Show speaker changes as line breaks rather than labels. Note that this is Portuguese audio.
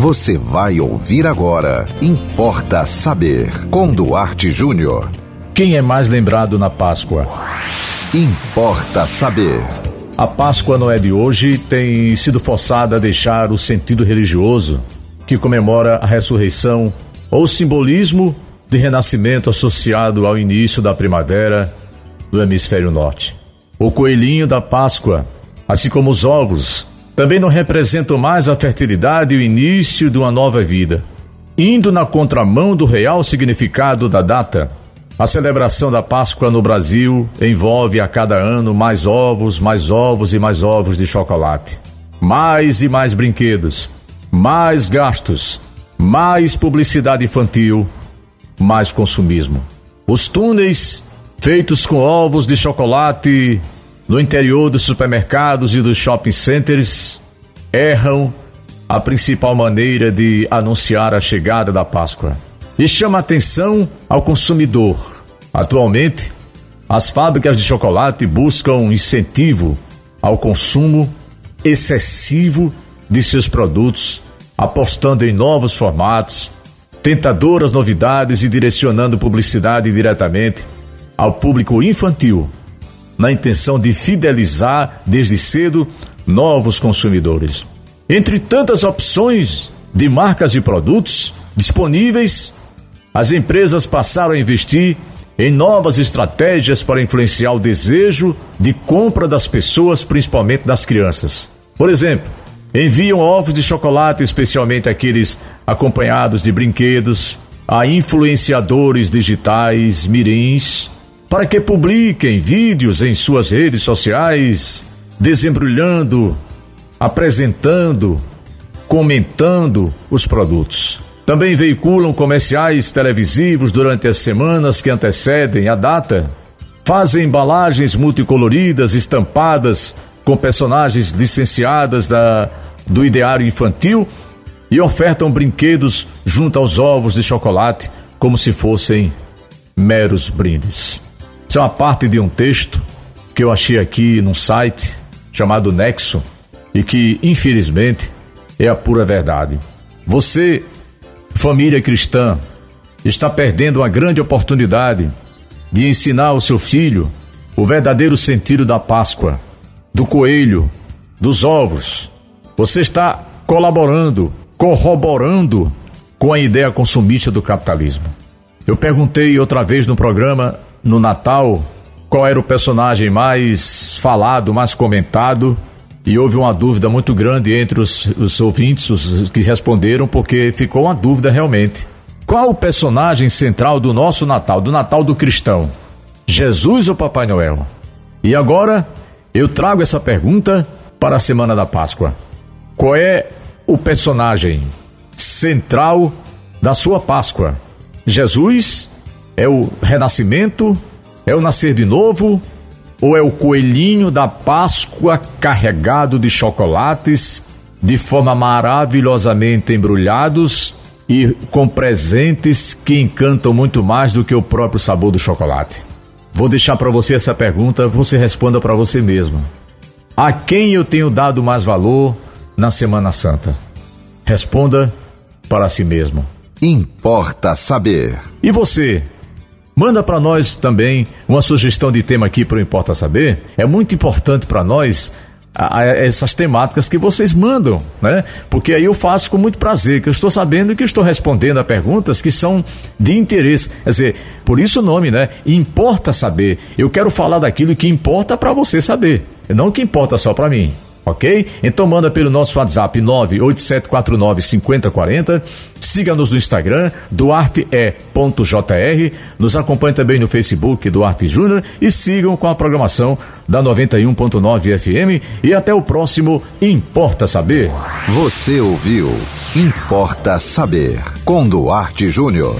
Você vai ouvir agora. Importa saber. Com Duarte Júnior.
Quem é mais lembrado na Páscoa?
Importa saber.
A Páscoa não é de hoje, tem sido forçada a deixar o sentido religioso que comemora a ressurreição ou o simbolismo de renascimento associado ao início da primavera do hemisfério norte. O coelhinho da Páscoa, assim como os ovos, também não representam mais a fertilidade e o início de uma nova vida. Indo na contramão do real significado da data, a celebração da Páscoa no Brasil envolve a cada ano mais ovos, mais ovos e mais ovos de chocolate. Mais e mais brinquedos, mais gastos, mais publicidade infantil, mais consumismo. Os túneis feitos com ovos de chocolate no interior dos supermercados e dos shopping centers, erram a principal maneira de anunciar a chegada da Páscoa e chama atenção ao consumidor. Atualmente, as fábricas de chocolate buscam incentivo ao consumo excessivo de seus produtos, apostando em novos formatos, tentadoras novidades e direcionando publicidade diretamente ao público infantil na intenção de fidelizar desde cedo novos consumidores. Entre tantas opções de marcas e produtos disponíveis, as empresas passaram a investir em novas estratégias para influenciar o desejo de compra das pessoas, principalmente das crianças. Por exemplo, enviam ovos de chocolate, especialmente aqueles acompanhados de brinquedos, a influenciadores digitais, mirins, para que publiquem vídeos em suas redes sociais, desembrulhando, apresentando, comentando os produtos. Também veiculam comerciais televisivos durante as semanas que antecedem a data. Fazem embalagens multicoloridas, estampadas com personagens licenciadas da, do ideário infantil e ofertam brinquedos junto aos ovos de chocolate como se fossem meros brindes. Isso é uma parte de um texto que eu achei aqui num site chamado Nexo e que, infelizmente, é a pura verdade. Você, família cristã, está perdendo uma grande oportunidade de ensinar ao seu filho o verdadeiro sentido da Páscoa, do coelho, dos ovos. Você está colaborando, corroborando com a ideia consumista do capitalismo. Eu perguntei outra vez no programa no Natal qual era o personagem mais falado, mais comentado. E houve uma dúvida muito grande entre os, os ouvintes, os que responderam, porque ficou uma dúvida realmente. Qual o personagem central do nosso Natal, do Natal do cristão? Jesus ou Papai Noel? E agora eu trago essa pergunta para a semana da Páscoa. Qual é o personagem central da sua Páscoa? Jesus é o renascimento? É o nascer de novo? Ou é o coelhinho da Páscoa carregado de chocolates, de forma maravilhosamente embrulhados e com presentes que encantam muito mais do que o próprio sabor do chocolate? Vou deixar para você essa pergunta, você responda para você mesmo. A quem eu tenho dado mais valor na Semana Santa? Responda para si mesmo.
Importa saber.
E você? Manda para nós também uma sugestão de tema aqui para o Importa Saber. É muito importante para nós a, a, essas temáticas que vocês mandam, né? Porque aí eu faço com muito prazer, que eu estou sabendo que estou respondendo a perguntas que são de interesse. Quer dizer, por isso o nome, né? Importa saber. Eu quero falar daquilo que importa para você saber, não que importa só para mim ok? Então manda pelo nosso WhatsApp 987495040. Siga-nos no Instagram, duarte.jr. Nos acompanhe também no Facebook Duarte Júnior e sigam com a programação da 91.9 FM. E até o próximo Importa Saber.
Você ouviu Importa Saber com Duarte Júnior.